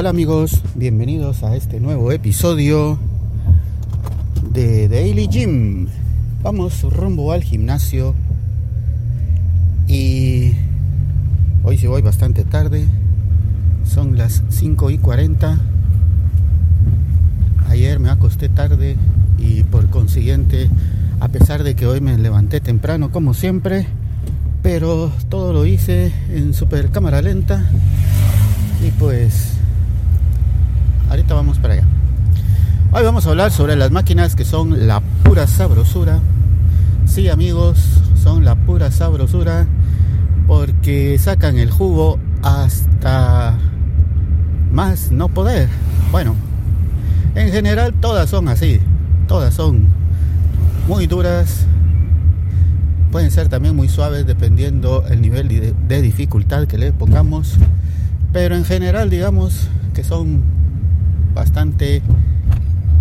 Hola, amigos, bienvenidos a este nuevo episodio de Daily Gym. Vamos rumbo al gimnasio y hoy sí voy bastante tarde, son las 5 y 40. Ayer me acosté tarde y por consiguiente, a pesar de que hoy me levanté temprano como siempre, pero todo lo hice en super cámara lenta y pues ahorita vamos para allá. Hoy vamos a hablar sobre las máquinas que son la pura sabrosura. Sí, amigos, son la pura sabrosura porque sacan el jugo hasta más no poder. Bueno, en general todas son así, todas son muy duras. Pueden ser también muy suaves dependiendo el nivel de, dificultad que le pongamos. Pero en general digamos que son bastante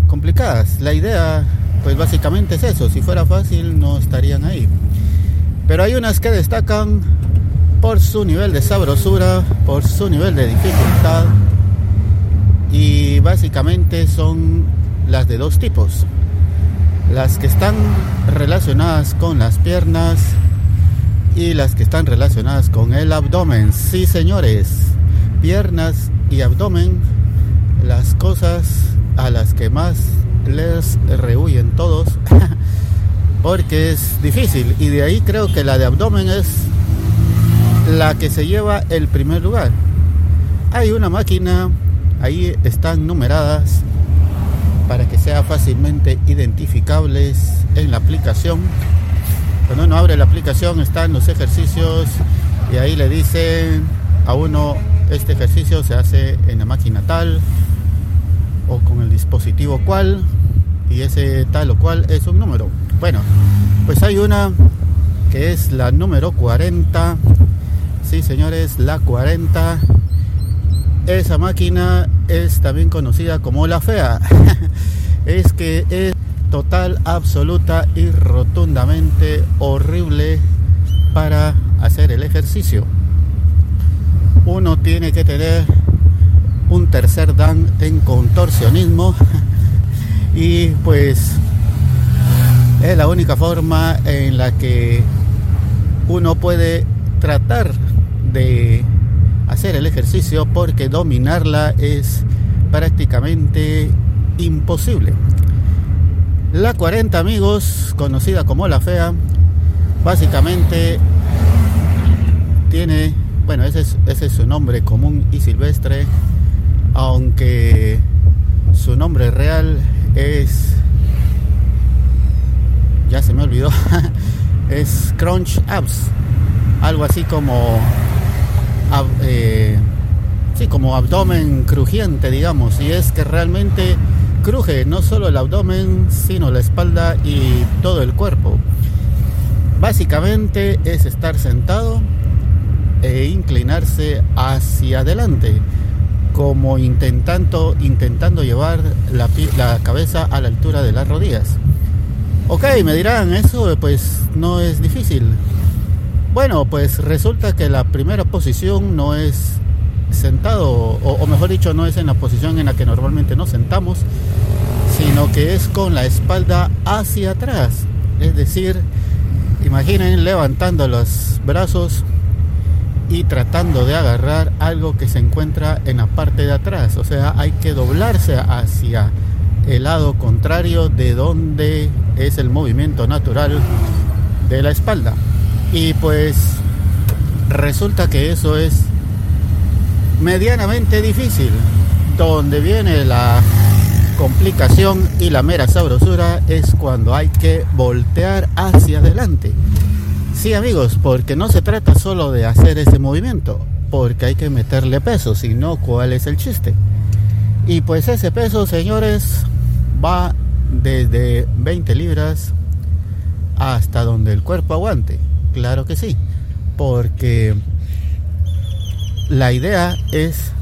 complicadas. La idea, pues básicamente es eso. Si fuera fácil, no estarían ahí. Pero hay unas que destacan por su nivel de sabrosura, por su nivel de dificultad. Y básicamente son las de dos tipos. Las que están relacionadas con las piernas y las que están relacionadas con el abdomen. Sí, señores. Piernas y abdomen las cosas a las que más les rehuyen todos porque es difícil y de ahí creo que la de abdomen es la que se lleva el primer lugar. Hay una máquina, ahí están numeradas para que sea fácilmente identificables en la aplicación. Cuando uno abre la aplicación están los ejercicios y ahí le dicen a uno este ejercicio se hace en la máquina tal, o con el dispositivo cual y ese tal o cual es un número. Bueno, pues hay una que es la número 40. Sí, señores, la 40. Esa máquina es también conocida como la fea. es que es total, absoluta y rotundamente horrible para hacer el ejercicio. Uno tiene que tener un tercer dan en contorsionismo y pues es la única forma en la que uno puede tratar de hacer el ejercicio porque dominarla es prácticamente imposible. La 40 amigos, conocida como la fea, básicamente tiene, bueno, ese es, ese es su nombre común y silvestre, aunque su nombre real es ya se me olvidó es crunch abs algo así como eh, sí como abdomen crujiente digamos. Y es que realmente cruje no solo el abdomen sino la espalda y todo el cuerpo. Básicamente es estar sentado e inclinarse hacia adelante como intentando, intentando llevar la, la cabeza a la altura de las rodillas. Ok, me dirán, eso pues no es difícil. Bueno, pues resulta que la primera posición no es sentado, o, o, mejor dicho, no es en la posición en la que normalmente nos sentamos, sino que es con la espalda hacia atrás. Es decir, imaginen levantando los brazos y tratando de agarrar algo que se encuentra en la parte de atrás. O sea, hay que doblarse hacia el lado contrario de donde es el movimiento natural de la espalda. Y pues resulta que eso es medianamente difícil. Donde viene la complicación y la mera sabrosura es cuando hay que voltear hacia adelante. Sí amigos, porque no se trata solo de hacer ese movimiento, porque hay que meterle peso, sino cuál es el chiste. Y pues ese peso, señores, va desde 20 libras hasta donde el cuerpo aguante. Claro que sí, porque la idea es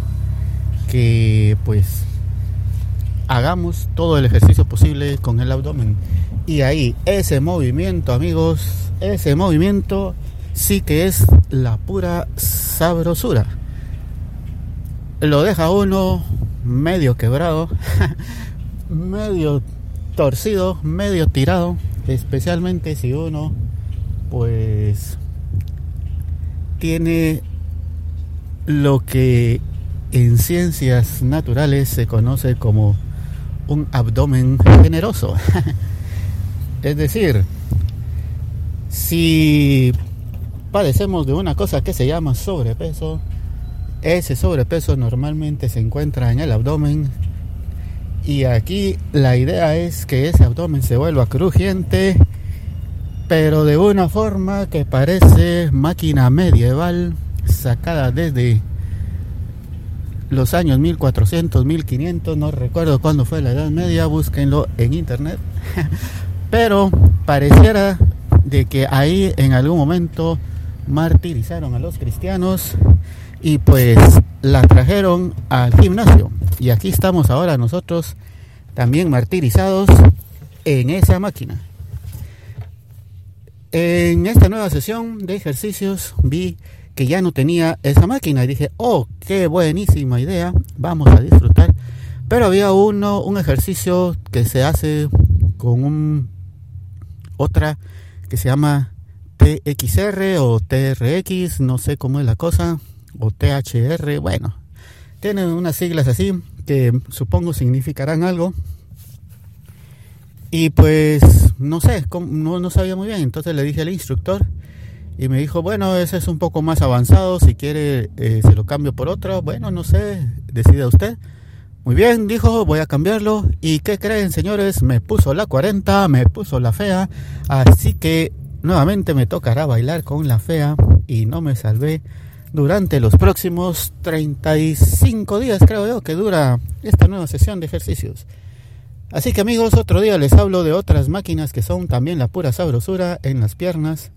que pues hagamos todo el ejercicio posible con el abdomen. Y ahí ese movimiento, amigos, ese movimiento sí que es la pura sabrosura. lo deja uno medio quebrado, medio torcido, medio tirado, especialmente si uno pues tiene lo que en ciencias naturales se conoce como un abdomen generoso. es decir, si padecemos de una cosa que se llama sobrepeso, ese sobrepeso normalmente se encuentra en el abdomen y aquí la idea es que ese abdomen se vuelva crujiente, pero de una forma que parece máquina medieval sacada desde los años 1400, 1500, no recuerdo cuándo fue la Edad Media, búsquenlo en internet. Pero pareciera de que ahí en algún momento martirizaron a los cristianos y pues la trajeron al gimnasio. Y aquí estamos ahora nosotros también martirizados en esa máquina. En esta nueva sesión de ejercicios vi que ya no tenía esa máquina y dije, oh, qué buenísima idea, vamos a disfrutar. Pero había uno, un ejercicio que se hace con un otra que se llama TXR o TRX, no sé cómo es la cosa, o THR, bueno, tienen unas siglas así que supongo significarán algo. Y pues no sé, no, no sabía muy bien, entonces le dije al instructor y me dijo, bueno, ese es un poco más avanzado, si quiere eh, se lo cambio por otro, bueno, no sé, decida usted. Muy bien, dijo, voy a cambiarlo. ¿Y qué creen, señores? Me puso la 40, me puso la fea, así que nuevamente me tocará bailar con la fea y no me salvé durante los próximos 35 días, creo yo, que dura esta nueva sesión de ejercicios. Así que amigos, otro día les hablo de otras máquinas que son también la pura sabrosura en las piernas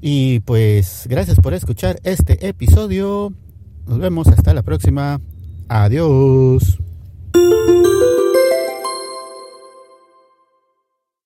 y pues gracias por escuchar este episodio. Nos vemos hasta la próxima. Adiós. thank you